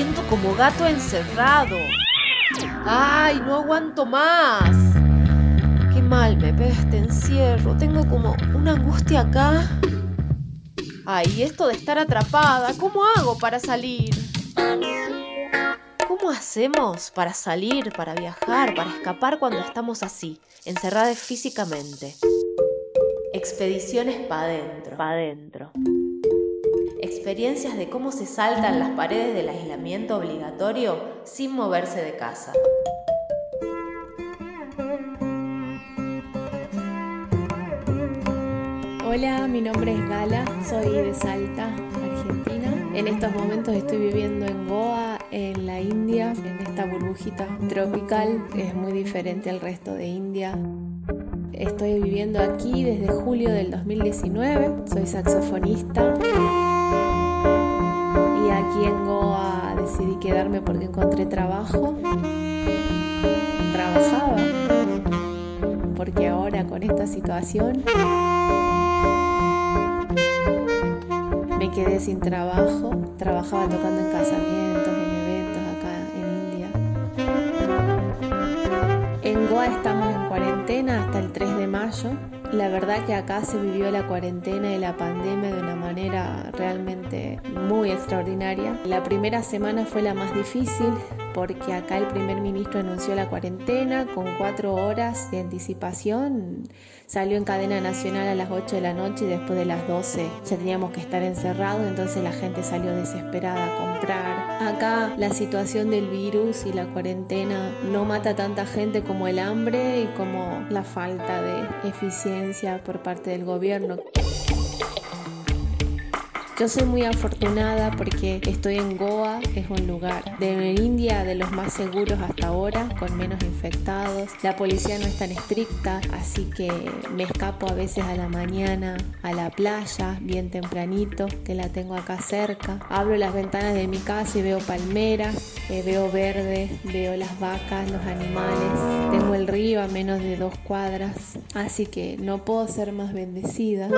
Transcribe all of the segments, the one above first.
siento como gato encerrado. ¡Ay, no aguanto más! Qué mal me pega este encierro. Tengo como una angustia acá. Ay, esto de estar atrapada, ¿cómo hago para salir? ¿Cómo hacemos para salir, para viajar, para escapar cuando estamos así, encerradas físicamente? Expediciones pa' adentro. Pa' adentro. Experiencias de cómo se saltan las paredes del aislamiento obligatorio sin moverse de casa. Hola, mi nombre es Gala, soy de Salta, Argentina. En estos momentos estoy viviendo en Goa, en la India, en esta burbujita tropical, es muy diferente al resto de India. Estoy viviendo aquí desde julio del 2019, soy saxofonista y aquí en Goa decidí quedarme porque encontré trabajo. Trabajaba porque ahora con esta situación me quedé sin trabajo. Trabajaba tocando en casamientos, en eventos acá en India. En Goa estamos en cuarentena hasta el 3 de mayo. La verdad que acá se vivió la cuarentena y la pandemia de una manera realmente muy extraordinaria. La primera semana fue la más difícil porque acá el primer ministro anunció la cuarentena con cuatro horas de anticipación. Salió en cadena nacional a las 8 de la noche y después de las 12 ya teníamos que estar encerrados, entonces la gente salió desesperada a comprar. Acá la situación del virus y la cuarentena no mata a tanta gente como el hambre y como la falta de eficiencia por parte del gobierno. Yo soy muy afortunada porque estoy en Goa, es un lugar de India de los más seguros hasta ahora, con menos infectados. La policía no es tan estricta, así que me escapo a veces a la mañana a la playa, bien tempranito, que la tengo acá cerca. Abro las ventanas de mi casa y veo palmeras, eh, veo verde, veo las vacas, los animales. Tengo el río a menos de dos cuadras, así que no puedo ser más bendecida.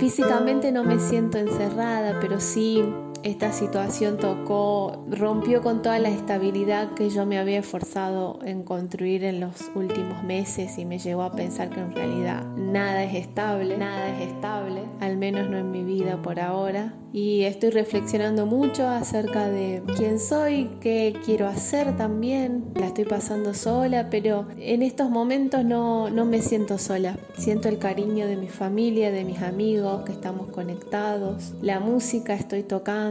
Físicamente no me siento encerrada, pero sí esta situación tocó, rompió con toda la estabilidad que yo me había esforzado en construir en los últimos meses y me llevó a pensar que en realidad nada es estable, nada es estable, al menos no en mi vida por ahora. Y estoy reflexionando mucho acerca de quién soy, qué quiero hacer también. La estoy pasando sola, pero en estos momentos no, no me siento sola. Siento el cariño de mi familia, de mis amigos, que estamos conectados. La música estoy tocando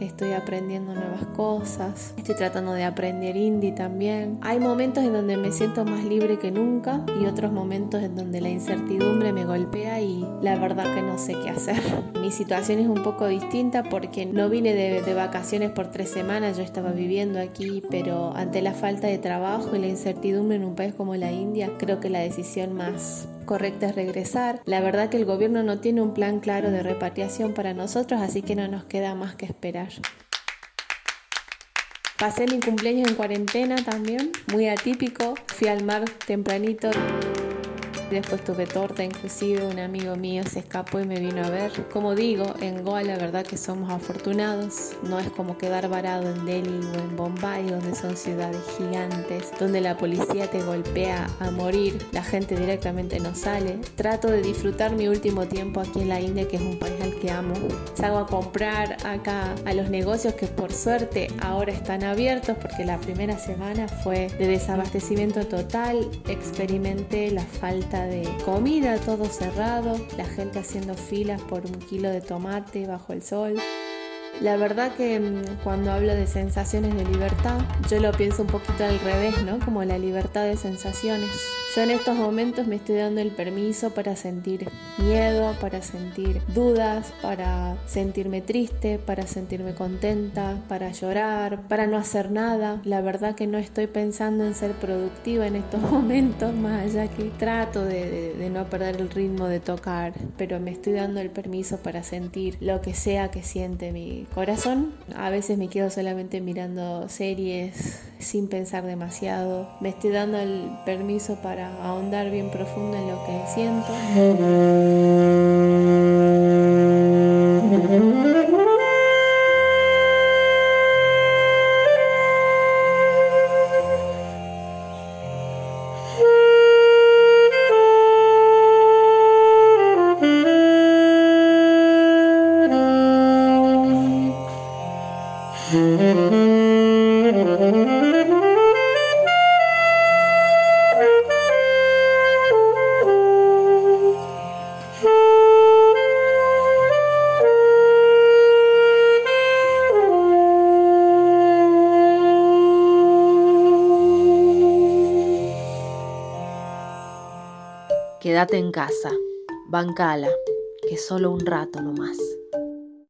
estoy aprendiendo nuevas cosas, estoy tratando de aprender indie también. Hay momentos en donde me siento más libre que nunca y otros momentos en donde la incertidumbre me golpea y la verdad que no sé qué hacer. Mi situación es un poco distinta porque no vine de, de vacaciones por tres semanas, yo estaba viviendo aquí, pero ante la falta de trabajo y la incertidumbre en un país como la India, creo que la decisión más correcta es regresar. La verdad que el gobierno no tiene un plan claro de repatriación para nosotros, así que no nos queda más que esperar. Pasé mi cumpleaños en cuarentena también, muy atípico. Fui al mar tempranito. Después tuve torta, inclusive un amigo mío se escapó y me vino a ver. Como digo, en Goa la verdad que somos afortunados. No es como quedar varado en Delhi o en Bombay, donde son ciudades gigantes, donde la policía te golpea a morir, la gente directamente no sale. Trato de disfrutar mi último tiempo aquí en la India, que es un país al que amo. Salgo a comprar acá a los negocios que por suerte ahora están abiertos, porque la primera semana fue de desabastecimiento total. Experimenté la falta de comida, todo cerrado, la gente haciendo filas por un kilo de tomate bajo el sol. La verdad que mm, cuando hablo de sensaciones de libertad, yo lo pienso un poquito al revés, ¿no? Como la libertad de sensaciones. Yo en estos momentos me estoy dando el permiso para sentir miedo, para sentir dudas, para sentirme triste, para sentirme contenta, para llorar, para no hacer nada. La verdad que no estoy pensando en ser productiva en estos momentos, más allá que trato de, de no perder el ritmo de tocar, pero me estoy dando el permiso para sentir lo que sea que siente mi corazón. A veces me quedo solamente mirando series sin pensar demasiado. Me estoy dando el permiso para ahondar bien profundo en lo que siento. Quédate en casa, bancala, que solo un rato nomás.